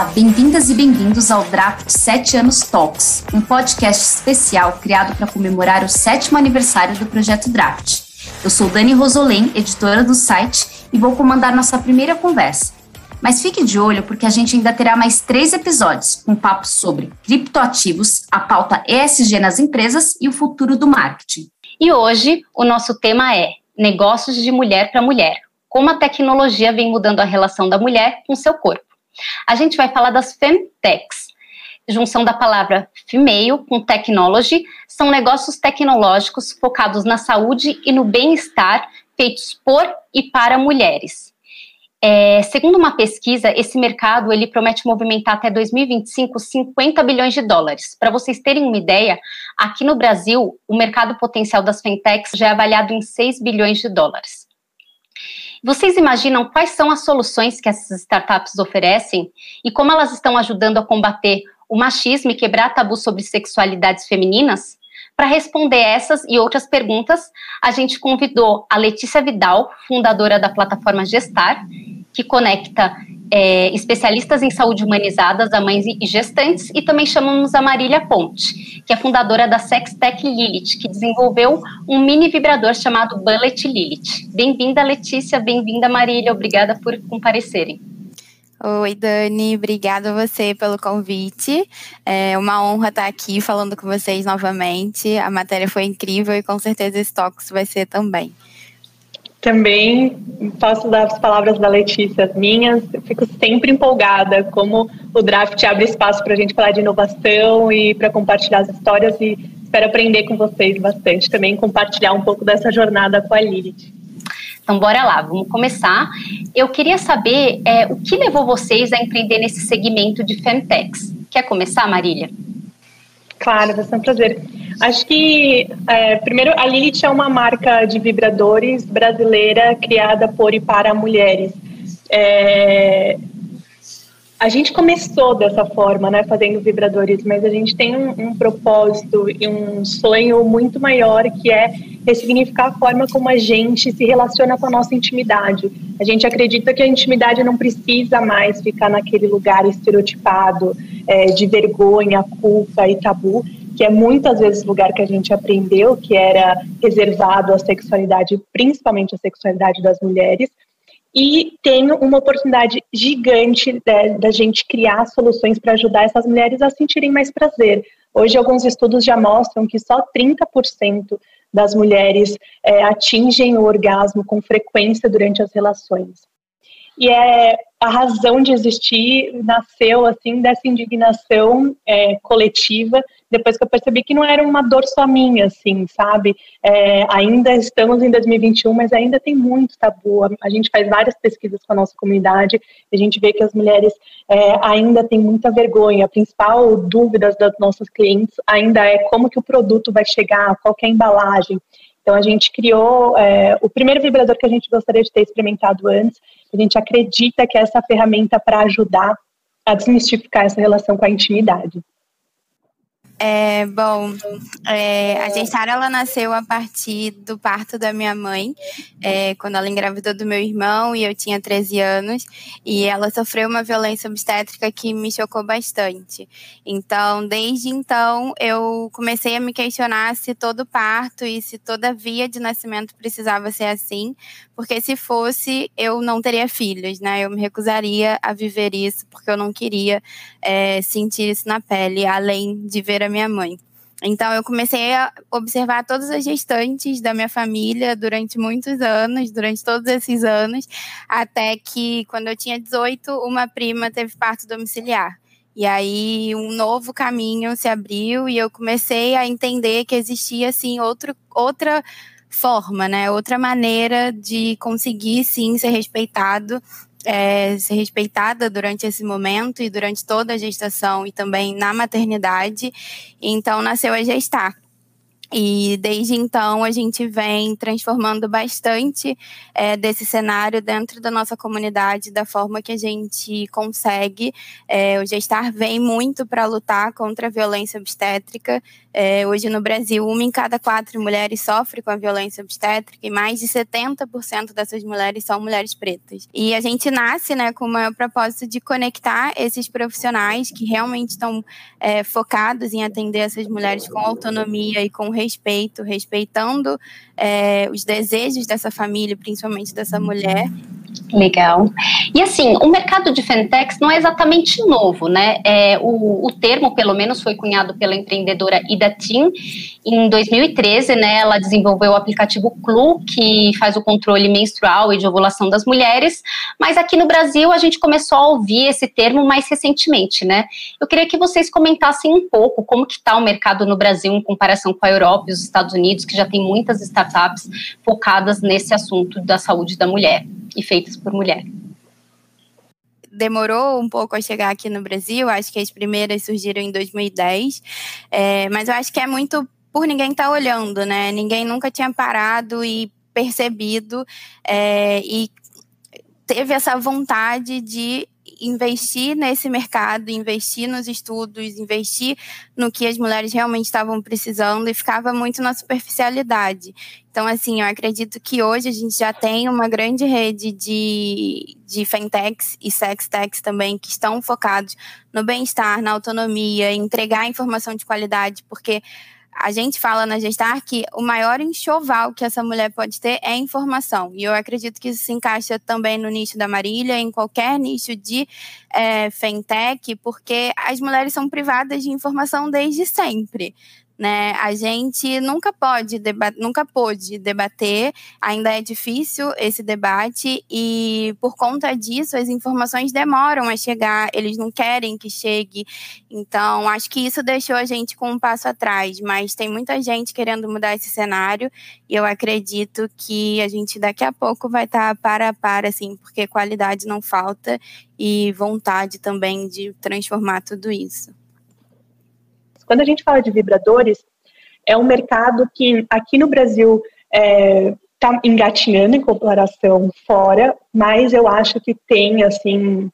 Olá, bem-vindas e bem-vindos ao Draft 7 Anos Talks, um podcast especial criado para comemorar o sétimo aniversário do projeto Draft. Eu sou Dani Rosolém, editora do site, e vou comandar nossa primeira conversa. Mas fique de olho porque a gente ainda terá mais três episódios com papos sobre criptoativos, a pauta ESG nas empresas e o futuro do marketing. E hoje o nosso tema é negócios de mulher para mulher. Como a tecnologia vem mudando a relação da mulher com seu corpo. A gente vai falar das femtechs, junção da palavra female com technology, são negócios tecnológicos focados na saúde e no bem-estar feitos por e para mulheres. É, segundo uma pesquisa, esse mercado ele promete movimentar até 2025 50 bilhões de dólares. Para vocês terem uma ideia, aqui no Brasil, o mercado potencial das fintechs já é avaliado em 6 bilhões de dólares. Vocês imaginam quais são as soluções que essas startups oferecem e como elas estão ajudando a combater o machismo e quebrar tabus sobre sexualidades femininas? Para responder essas e outras perguntas, a gente convidou a Letícia Vidal, fundadora da plataforma Gestar, que conecta é, especialistas em saúde humanizada a mães e gestantes, e também chamamos a Marília Ponte, que é fundadora da Sextech Lilith, que desenvolveu um mini vibrador chamado Bullet Lilith. Bem-vinda, Letícia, bem-vinda, Marília, obrigada por comparecerem. Oi, Dani, obrigada a você pelo convite. É uma honra estar aqui falando com vocês novamente. A matéria foi incrível e com certeza esse Talks vai ser também. Também posso dar as palavras da Letícia, as minhas. Eu fico sempre empolgada como o draft abre espaço para a gente falar de inovação e para compartilhar as histórias e espero aprender com vocês bastante também, compartilhar um pouco dessa jornada com a Lilith. Então, bora lá, vamos começar. Eu queria saber é, o que levou vocês a empreender nesse segmento de Femtechs. Quer começar, Marília? Claro, vai ser um prazer. Acho que, é, primeiro, a Lilith é uma marca de vibradores brasileira criada por e para mulheres. É, a gente começou dessa forma, né, fazendo vibradores, mas a gente tem um, um, propósito e um sonho muito maior que é ressignificar a forma como a gente se relaciona com a nossa intimidade. A gente acredita que a intimidade não precisa mais ficar naquele lugar estereotipado é, de vergonha, culpa e tabu, que é muitas vezes o lugar que a gente aprendeu que era reservado à sexualidade, principalmente à sexualidade das mulheres e tem uma oportunidade gigante da, da gente criar soluções para ajudar essas mulheres a sentirem mais prazer. Hoje, alguns estudos já mostram que só 30% das mulheres é, atingem o orgasmo com frequência durante as relações. E é a razão de existir nasceu assim dessa indignação é, coletiva depois que eu percebi que não era uma dor só minha, assim, sabe? É, ainda estamos em 2021, mas ainda tem muito tabu. A gente faz várias pesquisas com a nossa comunidade e a gente vê que as mulheres é, ainda têm muita vergonha. A principal dúvida das nossas clientes ainda é como que o produto vai chegar, qual é a embalagem. Então a gente criou é, o primeiro vibrador que a gente gostaria de ter experimentado antes. A gente acredita que é essa ferramenta para ajudar a desmistificar essa relação com a intimidade. É, bom, é, a Gestara ela nasceu a partir do parto da minha mãe, é, quando ela engravidou do meu irmão e eu tinha 13 anos, e ela sofreu uma violência obstétrica que me chocou bastante. Então, desde então, eu comecei a me questionar se todo parto e se toda via de nascimento precisava ser assim, porque se fosse, eu não teria filhos, né? Eu me recusaria a viver isso, porque eu não queria é, sentir isso na pele, além de ver a minha mãe. Então, eu comecei a observar todas as gestantes da minha família durante muitos anos, durante todos esses anos, até que, quando eu tinha 18, uma prima teve parto domiciliar. E aí, um novo caminho se abriu e eu comecei a entender que existia, assim, outro, outra forma, né? Outra maneira de conseguir, sim, ser respeitado é, ser respeitada durante esse momento e durante toda a gestação e também na maternidade. Então nasceu a gestar. E desde então a gente vem transformando bastante é, desse cenário dentro da nossa comunidade, da forma que a gente consegue. É, o Gestar vem muito para lutar contra a violência obstétrica. É, hoje no Brasil, uma em cada quatro mulheres sofre com a violência obstétrica e mais de 70% dessas mulheres são mulheres pretas. E a gente nasce né, com o maior propósito de conectar esses profissionais que realmente estão é, focados em atender essas mulheres com autonomia e com respeito, respeitando é, os desejos dessa família, principalmente dessa mulher. Legal. E assim, o mercado de fintechs não é exatamente novo, né? É, o, o termo, pelo menos, foi cunhado pela empreendedora Ida Tim em 2013, né? Ela desenvolveu o aplicativo Clu, que faz o controle menstrual e de ovulação das mulheres. Mas aqui no Brasil a gente começou a ouvir esse termo mais recentemente, né? Eu queria que vocês comentassem um pouco como que está o mercado no Brasil em comparação com a Europa e os Estados Unidos, que já tem muitas startups focadas nesse assunto da saúde da mulher e feitas por mulher demorou um pouco a chegar aqui no Brasil. Acho que as primeiras surgiram em 2010, é, mas eu acho que é muito por ninguém estar tá olhando, né? Ninguém nunca tinha parado e percebido é, e teve essa vontade de investir nesse mercado, investir nos estudos, investir no que as mulheres realmente estavam precisando e ficava muito na superficialidade. Então, assim, eu acredito que hoje a gente já tem uma grande rede de, de fintechs e sextechs também que estão focados no bem-estar, na autonomia, entregar informação de qualidade, porque a gente fala na Gestar que o maior enxoval que essa mulher pode ter é informação. E eu acredito que isso se encaixa também no nicho da Marília, em qualquer nicho de é, fintech, porque as mulheres são privadas de informação desde sempre né? A gente nunca pode nunca pôde debater, ainda é difícil esse debate e por conta disso as informações demoram a chegar, eles não querem que chegue. Então, acho que isso deixou a gente com um passo atrás, mas tem muita gente querendo mudar esse cenário e eu acredito que a gente daqui a pouco vai estar tá para a para assim, porque qualidade não falta e vontade também de transformar tudo isso. Quando a gente fala de vibradores, é um mercado que aqui no Brasil está é, tá engatinhando em comparação fora, mas eu acho que tem assim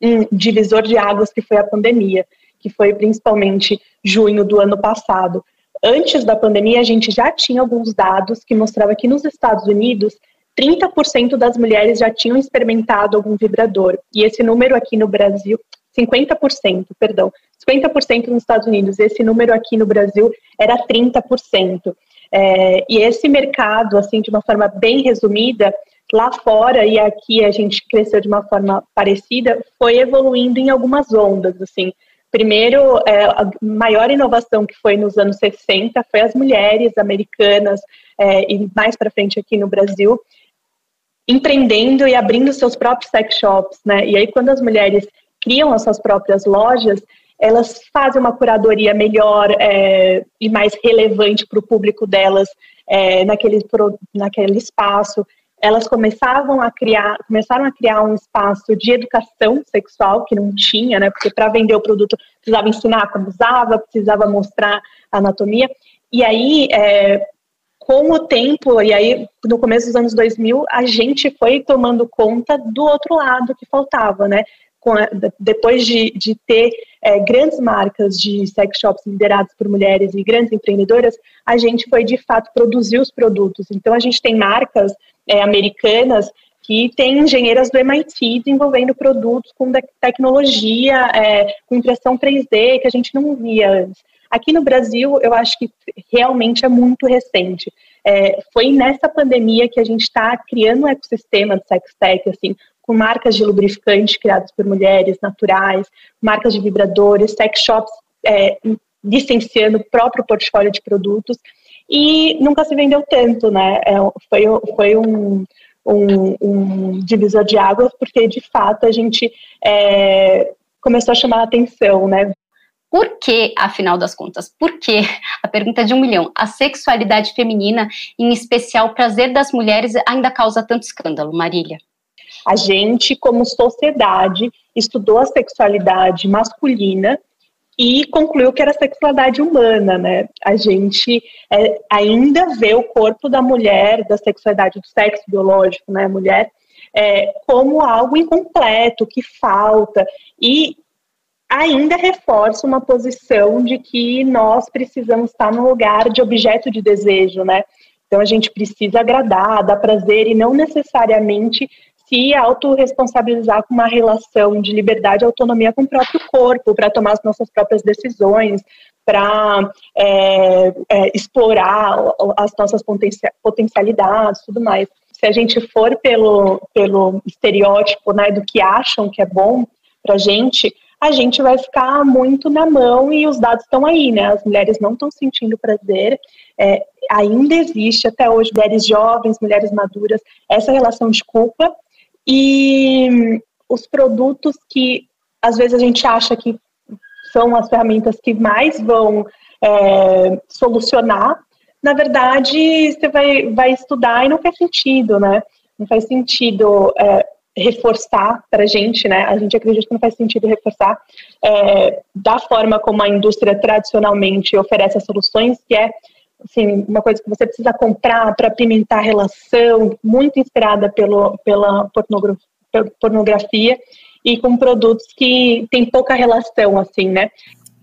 um divisor de águas que foi a pandemia, que foi principalmente junho do ano passado. Antes da pandemia, a gente já tinha alguns dados que mostravam que nos Estados Unidos 30% das mulheres já tinham experimentado algum vibrador. E esse número aqui no Brasil, 50%, perdão, 50% nos Estados Unidos, esse número aqui no Brasil era 30%. É, e esse mercado, assim, de uma forma bem resumida, lá fora e aqui a gente cresceu de uma forma parecida, foi evoluindo em algumas ondas, assim. Primeiro, é, a maior inovação que foi nos anos 60 foi as mulheres americanas é, e mais para frente aqui no Brasil empreendendo e abrindo seus próprios sex shops, né? E aí quando as mulheres criam as suas próprias lojas, elas fazem uma curadoria melhor é, e mais relevante para o público delas é, naquele, naquele espaço. Elas começavam a criar, começaram a criar um espaço de educação sexual que não tinha, né? Porque para vender o produto precisava ensinar como usava, precisava mostrar a anatomia. E aí, é, com o tempo, e aí no começo dos anos 2000, a gente foi tomando conta do outro lado que faltava, né? Depois de, de ter é, grandes marcas de sex shops lideradas por mulheres e grandes empreendedoras, a gente foi de fato produzir os produtos. Então a gente tem marcas é, americanas que têm engenheiras do MIT desenvolvendo produtos com tecnologia, é, com impressão 3D que a gente não via antes. Aqui no Brasil, eu acho que realmente é muito recente. É, foi nessa pandemia que a gente está criando um ecossistema de sex tech, assim, com marcas de lubrificante criadas por mulheres naturais, marcas de vibradores, sex shops é, licenciando o próprio portfólio de produtos e nunca se vendeu tanto, né? É, foi foi um, um, um, divisor de águas porque de fato a gente é, começou a chamar a atenção, né? Por que, afinal das contas, por que, a pergunta de um milhão, a sexualidade feminina, em especial o prazer das mulheres, ainda causa tanto escândalo, Marília? A gente, como sociedade, estudou a sexualidade masculina e concluiu que era sexualidade humana, né? A gente é, ainda vê o corpo da mulher, da sexualidade do sexo biológico, né, mulher, é, como algo incompleto, que falta, e ainda reforça uma posição de que nós precisamos estar no lugar de objeto de desejo, né? Então a gente precisa agradar, dar prazer e não necessariamente se autorresponsabilizar com uma relação de liberdade e autonomia com o próprio corpo, para tomar as nossas próprias decisões, para é, é, explorar as nossas potencialidades, tudo mais. Se a gente for pelo, pelo estereótipo né, do que acham que é bom para a gente, a gente vai ficar muito na mão e os dados estão aí, né? As mulheres não estão sentindo prazer. É, ainda existe até hoje mulheres jovens, mulheres maduras, essa relação de culpa e os produtos que às vezes a gente acha que são as ferramentas que mais vão é, solucionar, na verdade você vai, vai estudar e não faz sentido, né? Não faz sentido é, reforçar para a gente, né? A gente acredita que não faz sentido reforçar é, da forma como a indústria tradicionalmente oferece as soluções, que é assim, uma coisa que você precisa comprar para pimentar a relação, muito inspirada pelo, pela pornografia e com produtos que tem pouca relação, assim, né?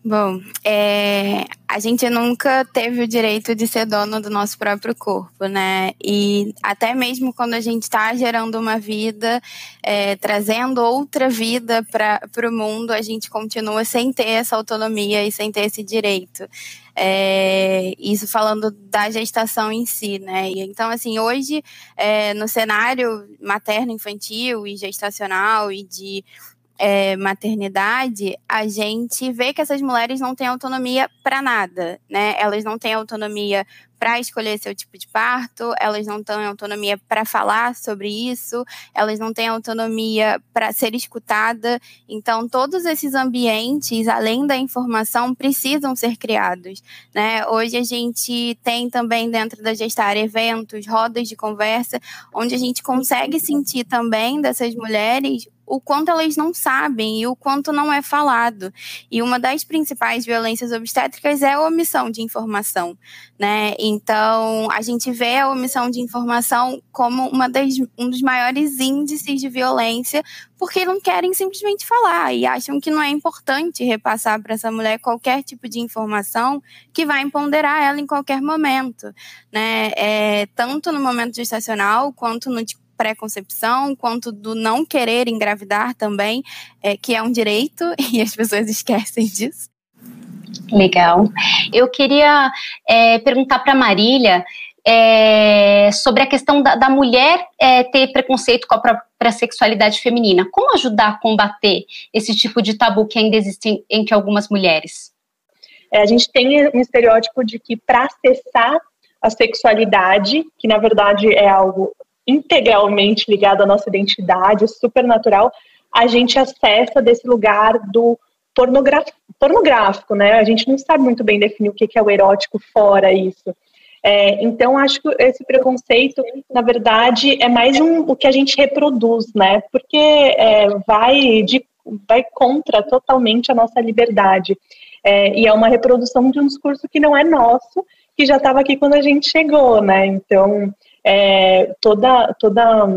Bom, é, a gente nunca teve o direito de ser dono do nosso próprio corpo, né? E até mesmo quando a gente está gerando uma vida, é, trazendo outra vida para o mundo, a gente continua sem ter essa autonomia e sem ter esse direito. É, isso falando da gestação em si, né? Então, assim, hoje, é, no cenário materno-infantil e gestacional e de é, maternidade, a gente vê que essas mulheres não têm autonomia para nada, né? Elas não têm autonomia para escolher seu tipo de parto, elas não têm autonomia para falar sobre isso, elas não têm autonomia para ser escutada. Então, todos esses ambientes, além da informação, precisam ser criados. Né? Hoje a gente tem também dentro da Gestar eventos, rodas de conversa, onde a gente consegue sentir também dessas mulheres o quanto elas não sabem e o quanto não é falado. E uma das principais violências obstétricas é a omissão de informação, né? Então, a gente vê a omissão de informação como uma das, um dos maiores índices de violência, porque não querem simplesmente falar e acham que não é importante repassar para essa mulher qualquer tipo de informação que vai empoderar ela em qualquer momento, né? É, tanto no momento gestacional quanto no pré-concepção, quanto do não querer engravidar também, é, que é um direito e as pessoas esquecem disso. Legal. Eu queria é, perguntar para Marília é, sobre a questão da, da mulher é, ter preconceito com a própria sexualidade feminina. Como ajudar a combater esse tipo de tabu que ainda existe entre algumas mulheres? É, a gente tem um estereótipo de que para acessar a sexualidade, que na verdade é algo integralmente ligado à nossa identidade, supernatural, a gente acessa desse lugar do pornográfico, né? A gente não sabe muito bem definir o que é o erótico fora isso. É, então, acho que esse preconceito, na verdade, é mais um, o que a gente reproduz, né? Porque é, vai, de, vai contra totalmente a nossa liberdade. É, e é uma reprodução de um discurso que não é nosso, que já estava aqui quando a gente chegou, né? Então, é, toda, toda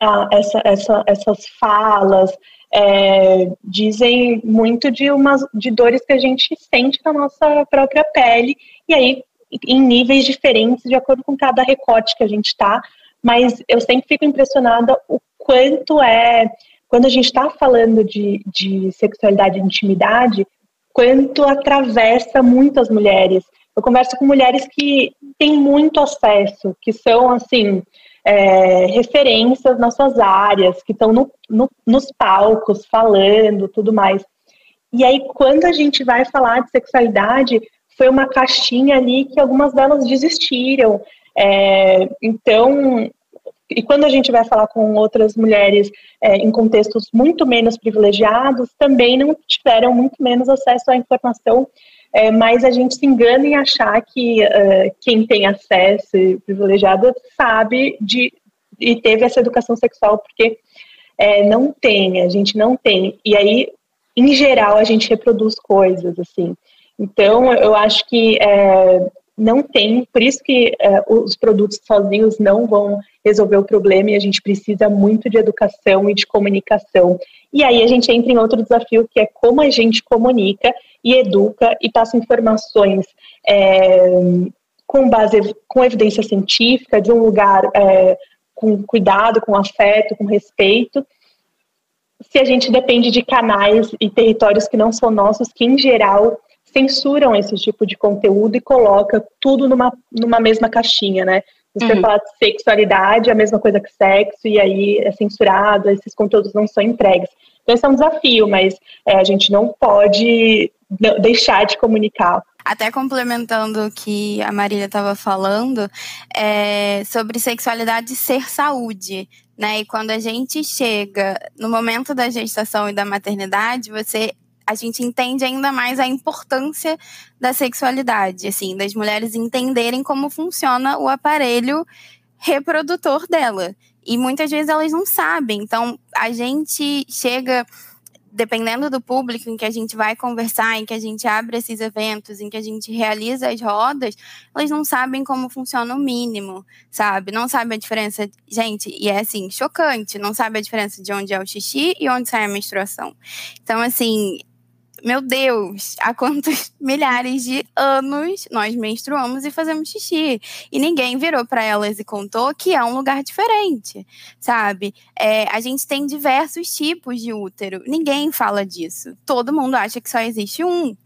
a, essa, essa, essas falas é, dizem muito de, umas, de dores que a gente sente na nossa própria pele, e aí em níveis diferentes, de acordo com cada recorte que a gente está, mas eu sempre fico impressionada o quanto é, quando a gente está falando de, de sexualidade e intimidade, quanto atravessa muitas mulheres. Eu converso com mulheres que têm muito acesso, que são, assim, é, referências nas suas áreas, que estão no, no, nos palcos falando, tudo mais. E aí, quando a gente vai falar de sexualidade, foi uma caixinha ali que algumas delas desistiram. É, então, e quando a gente vai falar com outras mulheres é, em contextos muito menos privilegiados, também não tiveram muito menos acesso à informação é, mas a gente se engana em achar que uh, quem tem acesso privilegiado sabe de e teve essa educação sexual, porque é, não tem, a gente não tem. E aí em geral, a gente reproduz coisas, assim. Então, eu acho que é, não tem, por isso que é, os produtos sozinhos não vão resolver o problema e a gente precisa muito de educação e de comunicação. E aí a gente entra em outro desafio que é como a gente comunica e educa e passa informações é, com base, com evidência científica, de um lugar é, com cuidado, com afeto, com respeito, se a gente depende de canais e territórios que não são nossos, que em geral censuram esse tipo de conteúdo e coloca tudo numa, numa mesma caixinha, né? Você uhum. fala de sexualidade, é a mesma coisa que sexo, e aí é censurado, esses conteúdos não são entregues. Então, esse é um desafio, mas é, a gente não pode deixar de comunicar. Até complementando o que a Marília estava falando, é, sobre sexualidade ser saúde. Né? E quando a gente chega no momento da gestação e da maternidade, você a gente entende ainda mais a importância da sexualidade, assim, das mulheres entenderem como funciona o aparelho reprodutor dela. E muitas vezes elas não sabem. Então, a gente chega dependendo do público em que a gente vai conversar, em que a gente abre esses eventos, em que a gente realiza as rodas, elas não sabem como funciona o mínimo, sabe? Não sabem a diferença. Gente, e é assim, chocante, não sabe a diferença de onde é o xixi e onde sai a menstruação. Então, assim, meu Deus, há quantos milhares de anos nós menstruamos e fazemos xixi. E ninguém virou para elas e contou que é um lugar diferente, sabe? É, a gente tem diversos tipos de útero. Ninguém fala disso. Todo mundo acha que só existe um.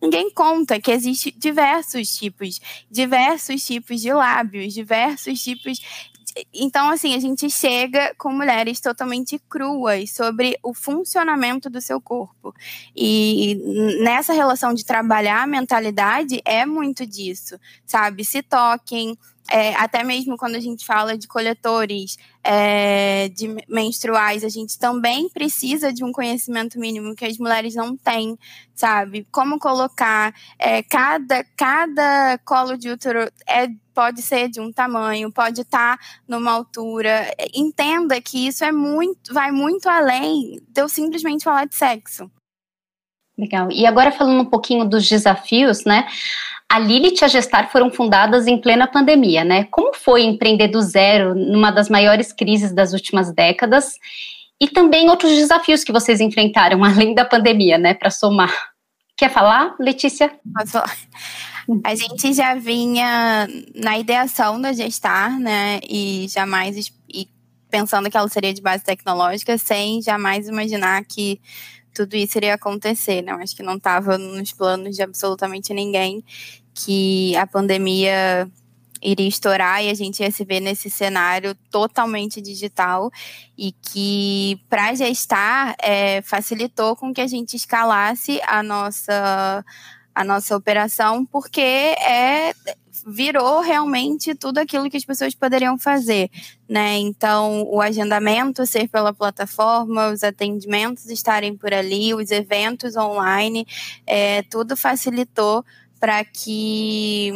Ninguém conta que existe diversos tipos, diversos tipos de lábios, diversos tipos então, assim, a gente chega com mulheres totalmente cruas sobre o funcionamento do seu corpo. E nessa relação de trabalhar a mentalidade é muito disso, sabe? Se toquem, é, até mesmo quando a gente fala de coletores é, de menstruais, a gente também precisa de um conhecimento mínimo que as mulheres não têm, sabe? Como colocar é, cada, cada colo de útero é pode ser de um tamanho, pode estar tá numa altura. Entenda que isso é muito, vai muito além de eu simplesmente falar de sexo. Legal. E agora falando um pouquinho dos desafios, né? A Lilith e a Gestar foram fundadas em plena pandemia, né? Como foi empreender do zero numa das maiores crises das últimas décadas? E também outros desafios que vocês enfrentaram, além da pandemia, né? Para somar. Quer falar, Letícia? Posso falar. A gente já vinha na ideação da Gestar, né? E jamais e pensando que ela seria de base tecnológica, sem jamais imaginar que tudo isso iria acontecer, né? Acho que não estava nos planos de absolutamente ninguém que a pandemia iria estourar e a gente ia se ver nesse cenário totalmente digital e que para gestar é, facilitou com que a gente escalasse a nossa a nossa operação porque é virou realmente tudo aquilo que as pessoas poderiam fazer, né? Então, o agendamento ser pela plataforma, os atendimentos estarem por ali, os eventos online, é, tudo facilitou para que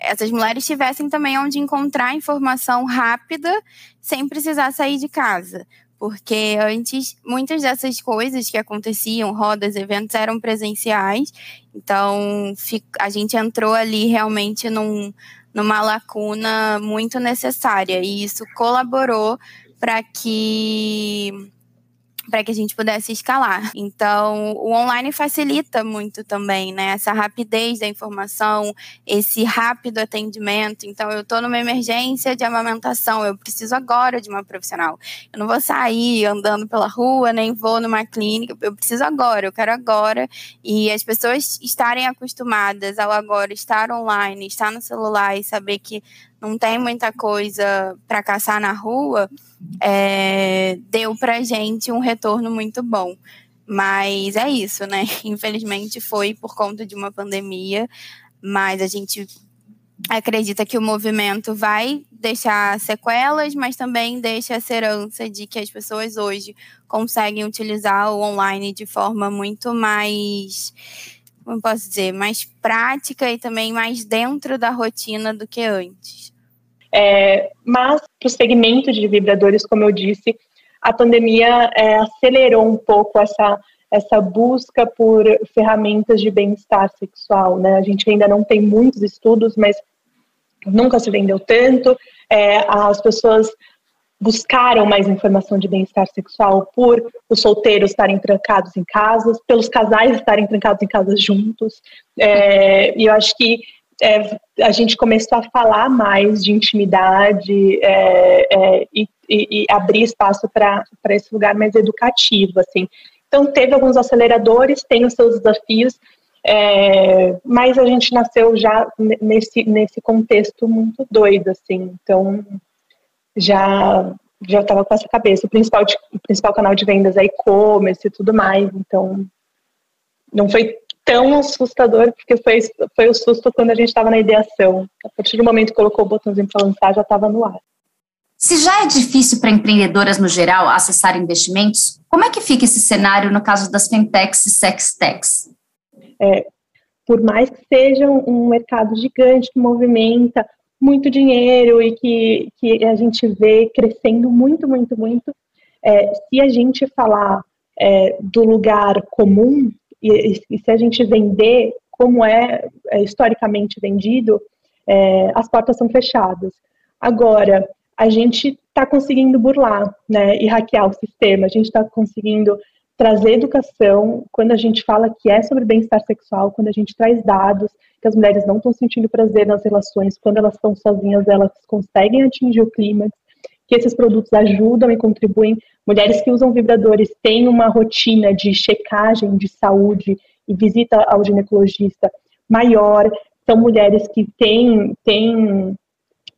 essas mulheres tivessem também onde encontrar informação rápida sem precisar sair de casa. Porque antes, muitas dessas coisas que aconteciam, rodas, eventos, eram presenciais. Então, a gente entrou ali realmente num, numa lacuna muito necessária. E isso colaborou para que para que a gente pudesse escalar. Então, o online facilita muito também, né? Essa rapidez da informação, esse rápido atendimento. Então, eu estou numa emergência de amamentação, eu preciso agora de uma profissional. Eu não vou sair andando pela rua, nem vou numa clínica, eu preciso agora, eu quero agora. E as pessoas estarem acostumadas ao agora estar online, estar no celular e saber que não tem muita coisa para caçar na rua, é, deu para gente um retorno muito bom. Mas é isso, né? Infelizmente foi por conta de uma pandemia, mas a gente acredita que o movimento vai deixar sequelas, mas também deixa a esperança de que as pessoas hoje conseguem utilizar o online de forma muito mais como posso dizer, mais prática e também mais dentro da rotina do que antes. É, mas para o segmento de vibradores, como eu disse, a pandemia é, acelerou um pouco essa essa busca por ferramentas de bem-estar sexual, né? A gente ainda não tem muitos estudos, mas nunca se vendeu tanto. É, as pessoas buscaram mais informação de bem-estar sexual por os solteiros estarem trancados em casas, pelos casais estarem trancados em casas juntos. É, e eu acho que é, a gente começou a falar mais de intimidade é, é e, e, e, abrir espaço para esse lugar mais educativo, assim. Então, teve alguns aceleradores, tem os seus desafios, é, mas a gente nasceu já nesse, nesse contexto muito doido, assim. Então, já já estava com essa cabeça. O principal, o principal canal de vendas é e-commerce e tudo mais, então não foi tão assustador, porque foi, foi o susto quando a gente estava na ideação. A partir do momento que colocou o botãozinho para lançar, já estava no ar. Se já é difícil para empreendedoras no geral acessar investimentos, como é que fica esse cenário no caso das fintechs e sextechs? É, por mais que seja um mercado gigante que movimenta muito dinheiro e que, que a gente vê crescendo muito, muito, muito, é, se a gente falar é, do lugar comum e, e, se a gente vender como é, é historicamente vendido, é, as portas são fechadas. Agora, a gente está conseguindo burlar né, e hackear o sistema, a gente está conseguindo trazer educação, quando a gente fala que é sobre bem-estar sexual, quando a gente traz dados, que as mulheres não estão sentindo prazer nas relações, quando elas estão sozinhas, elas conseguem atingir o clímax, que esses produtos ajudam e contribuem. Mulheres que usam vibradores têm uma rotina de checagem de saúde e visita ao ginecologista maior, são mulheres que têm, têm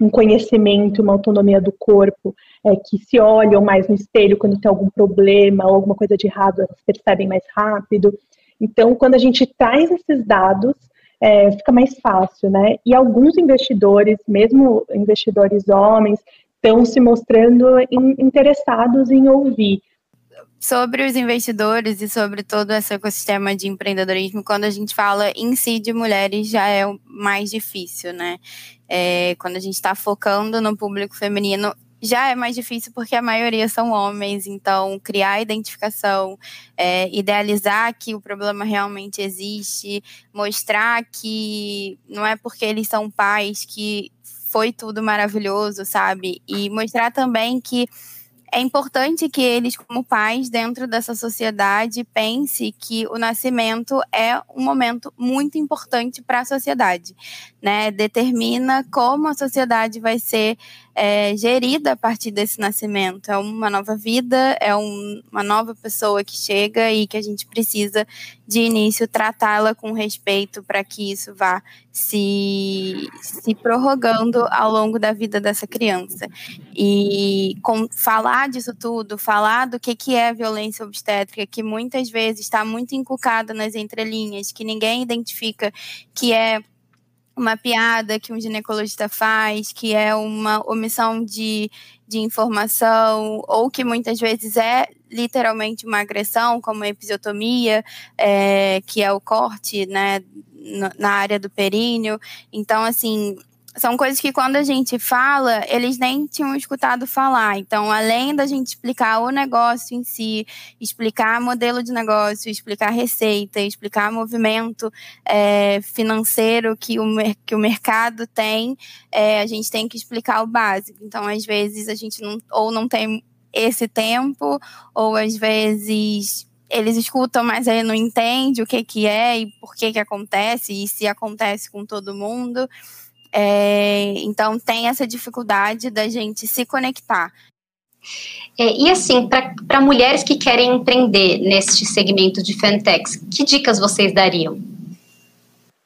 um conhecimento, uma autonomia do corpo, é, que se olham mais no espelho quando tem algum problema ou alguma coisa de errado, elas percebem mais rápido. Então, quando a gente traz esses dados, é, fica mais fácil, né? E alguns investidores, mesmo investidores homens, estão se mostrando in, interessados em ouvir sobre os investidores e sobre todo esse ecossistema de empreendedorismo, quando a gente fala em si de mulheres, já é mais difícil, né? É, quando a gente está focando no público feminino, já é mais difícil porque a maioria são homens, então criar identificação, é, idealizar que o problema realmente existe, mostrar que não é porque eles são pais que foi tudo maravilhoso, sabe? E mostrar também que é importante que eles, como pais, dentro dessa sociedade, pense que o nascimento é um momento muito importante para a sociedade, né? Determina como a sociedade vai ser é, gerida a partir desse nascimento. É uma nova vida, é um, uma nova pessoa que chega e que a gente precisa, de início, tratá-la com respeito para que isso vá se, se prorrogando ao longo da vida dessa criança. E com, falar disso tudo, falar do que, que é violência obstétrica, que muitas vezes está muito inculcada nas entrelinhas, que ninguém identifica que é uma piada que um ginecologista faz, que é uma omissão de, de informação, ou que muitas vezes é literalmente uma agressão, como a episiotomia, é, que é o corte né, na área do períneo. Então, assim, são coisas que quando a gente fala, eles nem tinham escutado falar. Então, além da gente explicar o negócio em si, explicar modelo de negócio, explicar receita, explicar movimento é, financeiro que o, que o mercado tem, é, a gente tem que explicar o básico. Então, às vezes, a gente não, ou não tem esse tempo, ou às vezes eles escutam, mas aí não entende o que, que é e por que, que acontece, e se acontece com todo mundo. É, então tem essa dificuldade da gente se conectar. É, e assim, para mulheres que querem empreender neste segmento de fintechs, que dicas vocês dariam?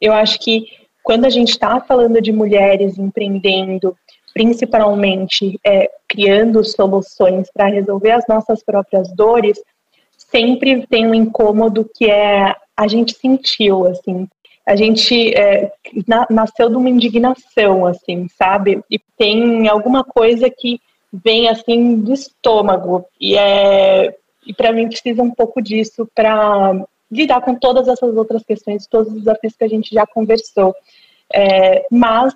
Eu acho que quando a gente está falando de mulheres empreendendo, principalmente é, criando soluções para resolver as nossas próprias dores, sempre tem um incômodo que é a gente sentiu, assim, a gente é, na, nasceu de uma indignação, assim, sabe? E tem alguma coisa que vem assim do estômago e é e para mim precisa um pouco disso para lidar com todas essas outras questões, todos os desafios que a gente já conversou. É, mas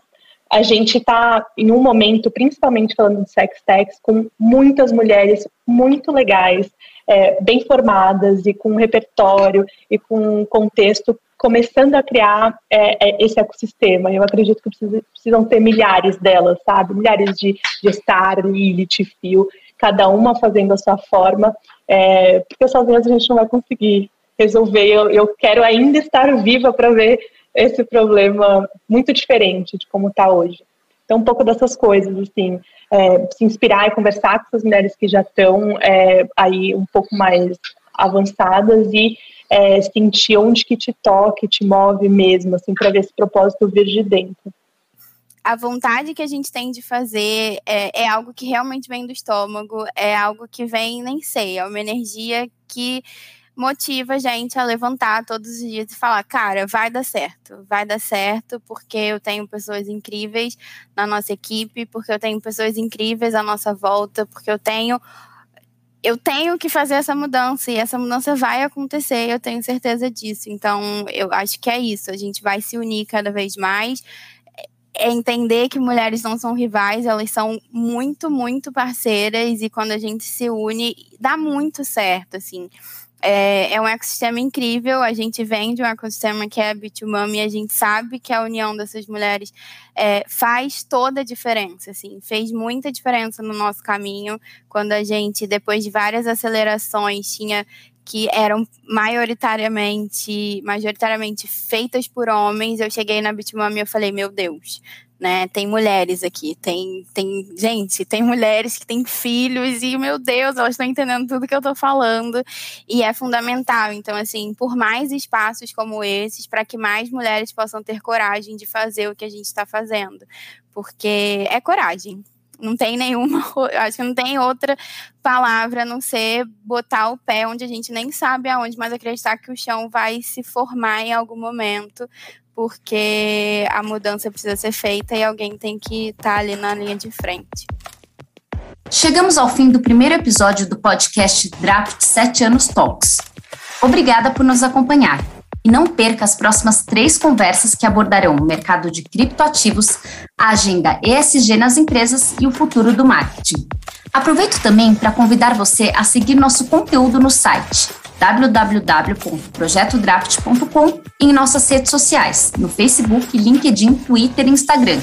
a gente está em um momento, principalmente falando de sex techs, com muitas mulheres muito legais, é, bem formadas e com repertório e com contexto começando a criar é, é, esse ecossistema. Eu acredito que precisa, precisam ter milhares delas, sabe? Milhares de, de Star, Lilith, Fio, cada uma fazendo a sua forma, é, porque sozinhas a gente não vai conseguir resolver. Eu, eu quero ainda estar viva para ver esse problema muito diferente de como está hoje. Então, um pouco dessas coisas, assim, é, se inspirar e conversar com essas mulheres que já estão é, aí um pouco mais avançadas e é, sentir onde que te toca, te move mesmo, assim, para ver esse propósito vir de dentro. A vontade que a gente tem de fazer é, é algo que realmente vem do estômago, é algo que vem, nem sei, é uma energia que motiva a gente a levantar todos os dias e falar, cara, vai dar certo, vai dar certo, porque eu tenho pessoas incríveis na nossa equipe, porque eu tenho pessoas incríveis à nossa volta, porque eu tenho eu tenho que fazer essa mudança e essa mudança vai acontecer, eu tenho certeza disso. Então, eu acho que é isso. A gente vai se unir cada vez mais. É entender que mulheres não são rivais, elas são muito, muito parceiras e quando a gente se une, dá muito certo, assim. É, é, um ecossistema incrível. A gente vem de um ecossistema que é Bitumam e a gente sabe que a união dessas mulheres é, faz toda a diferença. Assim, fez muita diferença no nosso caminho quando a gente, depois de várias acelerações, tinha que eram majoritariamente, majoritariamente feitas por homens. Eu cheguei na Bitmami e eu falei, meu Deus, né? Tem mulheres aqui, tem, tem gente, tem mulheres que têm filhos e, meu Deus, elas estão entendendo tudo que eu estou falando e é fundamental. Então, assim, por mais espaços como esses, para que mais mulheres possam ter coragem de fazer o que a gente está fazendo, porque é coragem. Não tem nenhuma, acho que não tem outra palavra a não ser botar o pé onde a gente nem sabe aonde, mas acreditar que o chão vai se formar em algum momento porque a mudança precisa ser feita e alguém tem que estar tá ali na linha de frente. Chegamos ao fim do primeiro episódio do podcast Draft 7 Anos Talks. Obrigada por nos acompanhar. E não perca as próximas três conversas que abordarão o mercado de criptoativos, a agenda ESG nas empresas e o futuro do marketing. Aproveito também para convidar você a seguir nosso conteúdo no site www.projetodraft.com e em nossas redes sociais, no Facebook, LinkedIn, Twitter e Instagram,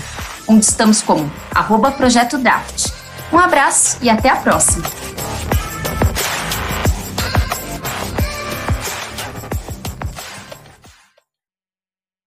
onde estamos como arroba Projeto Draft. Um abraço e até a próxima!